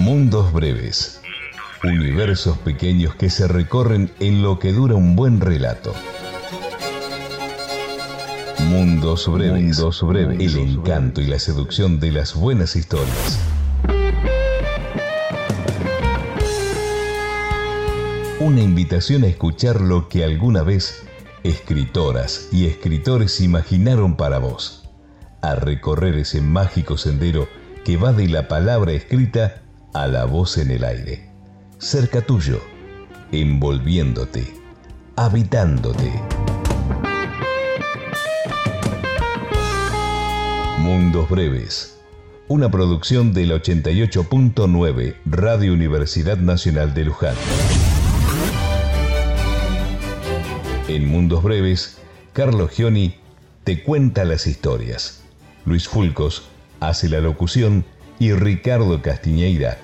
Mundos breves. Universos pequeños que se recorren en lo que dura un buen relato. Mundos breves. Mundos breves. El encanto y la seducción de las buenas historias. Una invitación a escuchar lo que alguna vez escritoras y escritores imaginaron para vos. A recorrer ese mágico sendero que va de la palabra escrita a la voz en el aire. Cerca tuyo, envolviéndote, habitándote. Mundos Breves, una producción del 88.9 Radio Universidad Nacional de Luján. En Mundos Breves, Carlos Gioni te cuenta las historias. Luis Fulcos hace la locución y Ricardo Castiñeira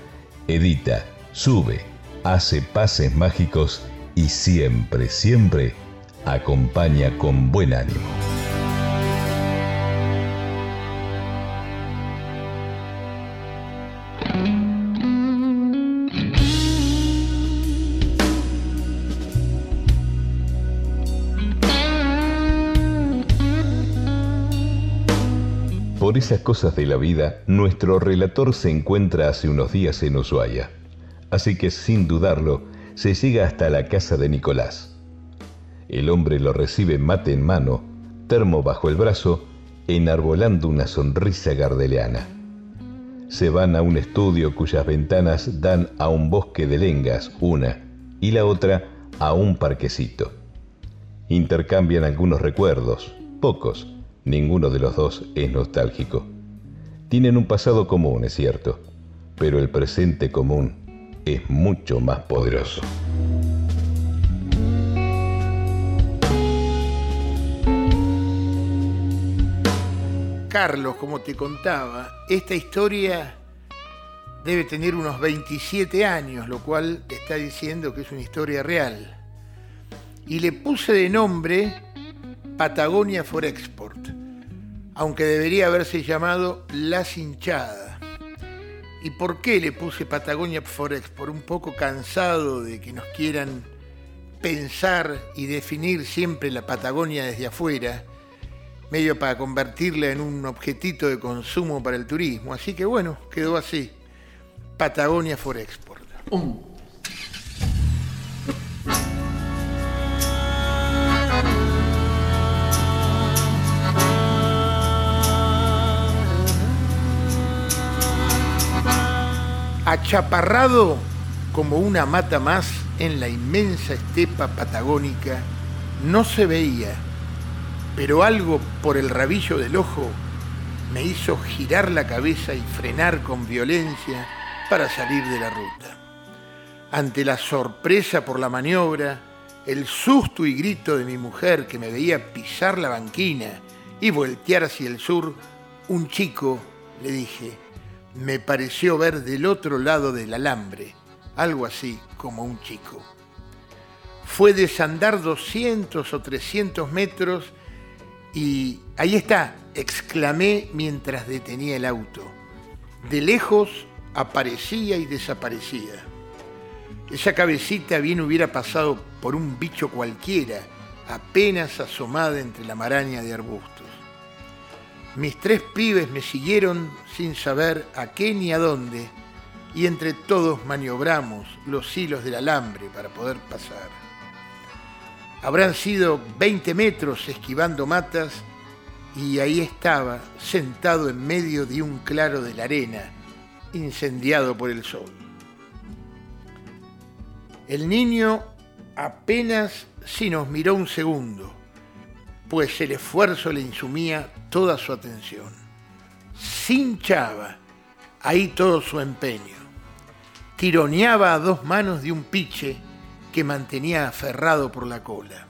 edita, sube, hace pases mágicos y siempre, siempre acompaña con buen ánimo. Esas cosas de la vida, nuestro relator se encuentra hace unos días en Ushuaia. Así que sin dudarlo, se llega hasta la casa de Nicolás. El hombre lo recibe mate en mano, termo bajo el brazo, enarbolando una sonrisa gardeliana. Se van a un estudio cuyas ventanas dan a un bosque de lengas, una, y la otra a un parquecito. Intercambian algunos recuerdos, pocos, Ninguno de los dos es nostálgico. Tienen un pasado común, es cierto, pero el presente común es mucho más poderoso. Carlos, como te contaba, esta historia debe tener unos 27 años, lo cual te está diciendo que es una historia real. Y le puse de nombre Patagonia for Export, aunque debería haberse llamado Las Hinchadas. ¿Y por qué le puse Patagonia for Export? Un poco cansado de que nos quieran pensar y definir siempre la Patagonia desde afuera, medio para convertirla en un objetito de consumo para el turismo. Así que bueno, quedó así. Patagonia for Export. Achaparrado como una mata más en la inmensa estepa patagónica, no se veía, pero algo por el rabillo del ojo me hizo girar la cabeza y frenar con violencia para salir de la ruta. Ante la sorpresa por la maniobra, el susto y grito de mi mujer que me veía pisar la banquina y voltear hacia el sur, un chico, le dije, me pareció ver del otro lado del alambre, algo así como un chico. Fue desandar 200 o 300 metros y ahí está, exclamé mientras detenía el auto. De lejos aparecía y desaparecía. Esa cabecita bien hubiera pasado por un bicho cualquiera, apenas asomada entre la maraña de arbustos. Mis tres pibes me siguieron sin saber a qué ni a dónde, y entre todos maniobramos los hilos del alambre para poder pasar. Habrán sido 20 metros esquivando matas, y ahí estaba, sentado en medio de un claro de la arena, incendiado por el sol. El niño apenas si nos miró un segundo, pues el esfuerzo le insumía toda su atención. Cinchaba ahí todo su empeño. Tironeaba a dos manos de un piche que mantenía aferrado por la cola.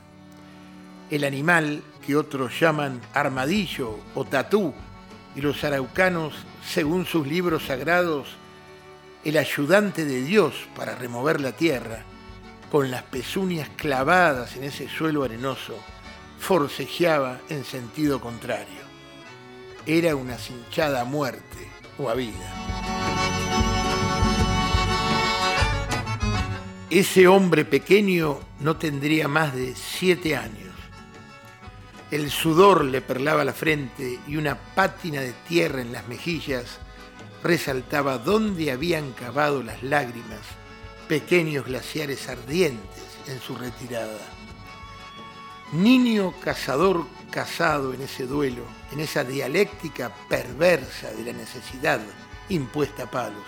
El animal, que otros llaman armadillo o tatú, y los araucanos, según sus libros sagrados, el ayudante de Dios para remover la tierra, con las pezuñas clavadas en ese suelo arenoso, forcejeaba en sentido contrario. Era una cinchada a muerte o a vida. Ese hombre pequeño no tendría más de siete años. El sudor le perlaba la frente y una pátina de tierra en las mejillas resaltaba dónde habían cavado las lágrimas, pequeños glaciares ardientes en su retirada. Niño cazador casado en ese duelo, en esa dialéctica perversa de la necesidad impuesta a palos.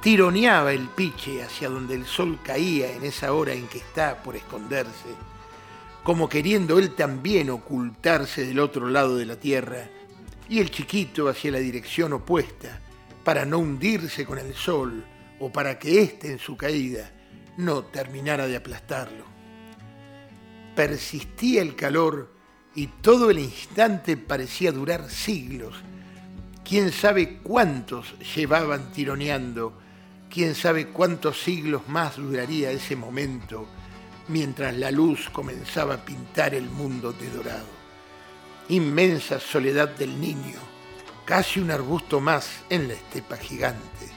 Tironeaba el piche hacia donde el sol caía en esa hora en que está por esconderse, como queriendo él también ocultarse del otro lado de la tierra, y el chiquito hacia la dirección opuesta, para no hundirse con el sol o para que éste en su caída no terminara de aplastarlo. Persistía el calor y todo el instante parecía durar siglos. Quién sabe cuántos llevaban tironeando, quién sabe cuántos siglos más duraría ese momento mientras la luz comenzaba a pintar el mundo de dorado. Inmensa soledad del niño, casi un arbusto más en la estepa gigante,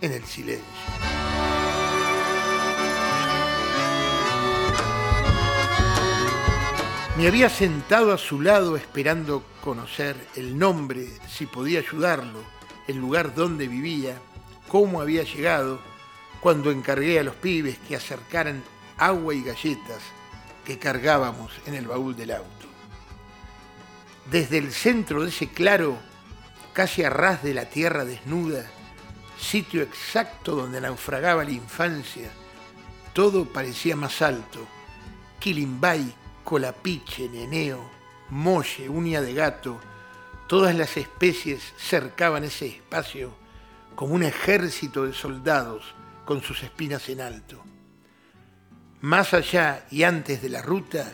en el silencio. Me había sentado a su lado esperando conocer el nombre, si podía ayudarlo, el lugar donde vivía, cómo había llegado, cuando encargué a los pibes que acercaran agua y galletas que cargábamos en el baúl del auto. Desde el centro de ese claro, casi a ras de la tierra desnuda, sitio exacto donde naufragaba la infancia, todo parecía más alto. Quilimbay, colapiche, neneo, molle, uña de gato, todas las especies cercaban ese espacio como un ejército de soldados con sus espinas en alto. Más allá y antes de la ruta,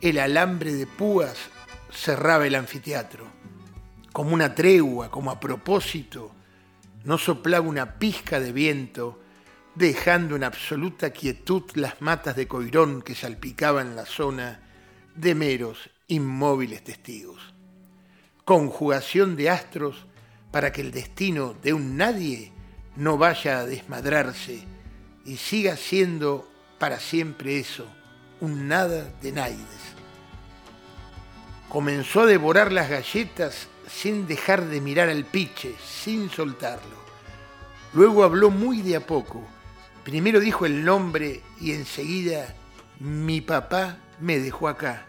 el alambre de púas cerraba el anfiteatro. Como una tregua, como a propósito, no soplaba una pizca de viento, dejando en absoluta quietud las matas de coirón que salpicaban la zona de meros inmóviles testigos. Conjugación de astros para que el destino de un nadie no vaya a desmadrarse y siga siendo para siempre eso, un nada de naides. Comenzó a devorar las galletas sin dejar de mirar al piche, sin soltarlo. Luego habló muy de a poco. Primero dijo el nombre y enseguida, mi papá me dejó acá.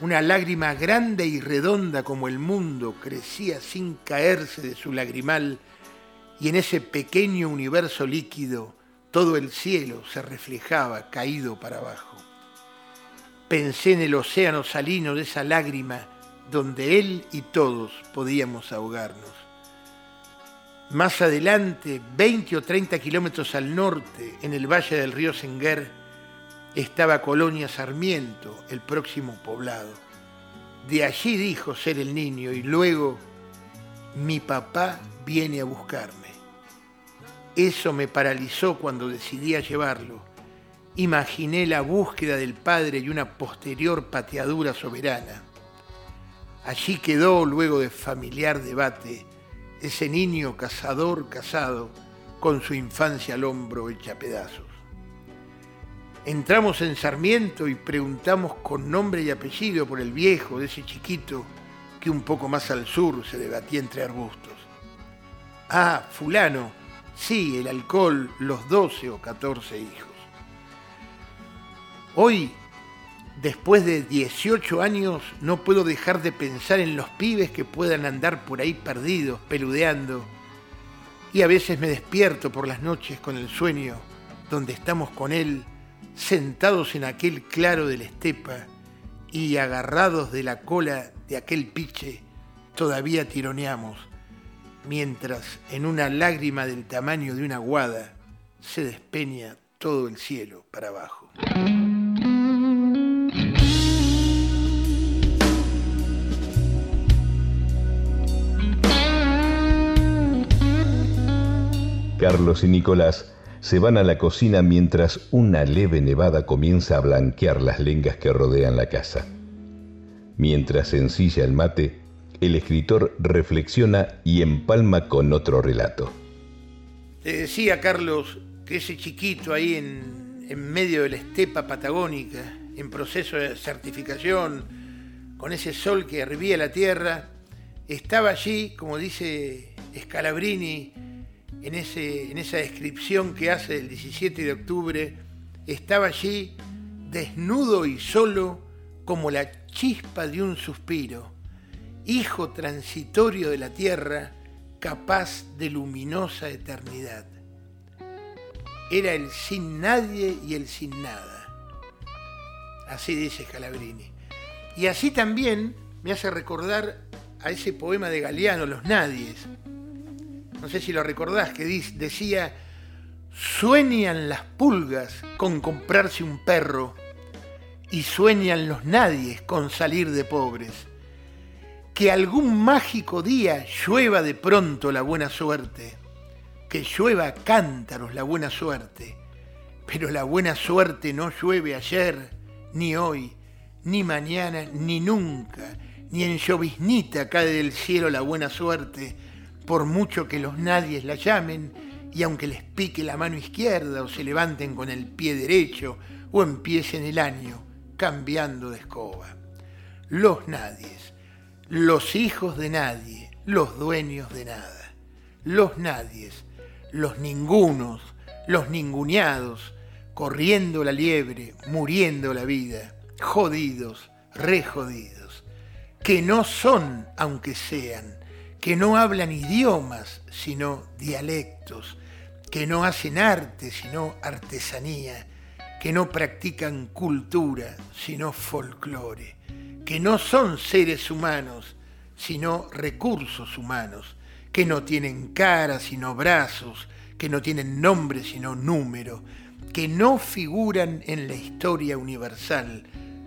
Una lágrima grande y redonda como el mundo crecía sin caerse de su lagrimal y en ese pequeño universo líquido todo el cielo se reflejaba caído para abajo. Pensé en el océano salino de esa lágrima donde él y todos podíamos ahogarnos. Más adelante, 20 o 30 kilómetros al norte, en el valle del río Senguer, estaba Colonia Sarmiento, el próximo poblado. De allí dijo ser el niño y luego, mi papá viene a buscarme. Eso me paralizó cuando decidí a llevarlo. Imaginé la búsqueda del padre y una posterior pateadura soberana. Allí quedó, luego de familiar debate, ese niño cazador casado con su infancia al hombro hecha pedazos. Entramos en Sarmiento y preguntamos con nombre y apellido por el viejo de ese chiquito que un poco más al sur se debatía entre arbustos. Ah, fulano, Sí, el alcohol, los 12 o 14 hijos. Hoy, después de 18 años, no puedo dejar de pensar en los pibes que puedan andar por ahí perdidos, peludeando. Y a veces me despierto por las noches con el sueño, donde estamos con él, sentados en aquel claro de la estepa y agarrados de la cola de aquel piche, todavía tironeamos mientras en una lágrima del tamaño de una guada se despeña todo el cielo para abajo. Carlos y Nicolás se van a la cocina mientras una leve nevada comienza a blanquear las lengas que rodean la casa. Mientras ensilla el mate, el escritor reflexiona y empalma con otro relato. Te decía, Carlos, que ese chiquito ahí en, en medio de la estepa patagónica, en proceso de certificación, con ese sol que hervía la tierra, estaba allí, como dice Scalabrini en, ese, en esa descripción que hace del 17 de octubre, estaba allí desnudo y solo como la chispa de un suspiro, hijo transitorio de la tierra, capaz de luminosa eternidad. Era el sin nadie y el sin nada. Así dice Scalabrini. Y así también me hace recordar a ese poema de Galeano, Los Nadies. No sé si lo recordás, que decía, sueñan las pulgas con comprarse un perro y sueñan los nadies con salir de pobres. Que algún mágico día llueva de pronto la buena suerte, que llueva cántaros la buena suerte, pero la buena suerte no llueve ayer, ni hoy, ni mañana, ni nunca, ni en lloviznita cae del cielo la buena suerte, por mucho que los nadies la llamen, y aunque les pique la mano izquierda o se levanten con el pie derecho o empiecen el año cambiando de escoba. Los nadies, los hijos de nadie, los dueños de nada. Los nadies, los ningunos, los ninguneados, corriendo la liebre, muriendo la vida, jodidos, rejodidos, que no son aunque sean, que no hablan idiomas, sino dialectos, que no hacen arte, sino artesanía, que no practican cultura, sino folclore, que no son seres humanos, sino recursos humanos, que no tienen cara, sino brazos, que no tienen nombre, sino número, que no figuran en la historia universal,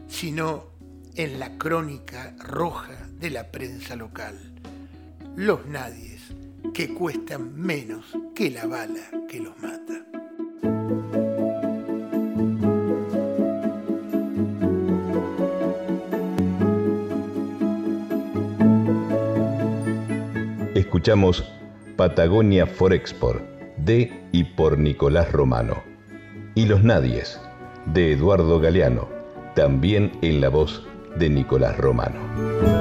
sino en la crónica roja de la prensa local. Los nadies, que cuestan menos que la bala que los mata. Escuchamos Patagonia Forexport de y por Nicolás Romano. Y Los Nadies de Eduardo Galeano, también en la voz de Nicolás Romano.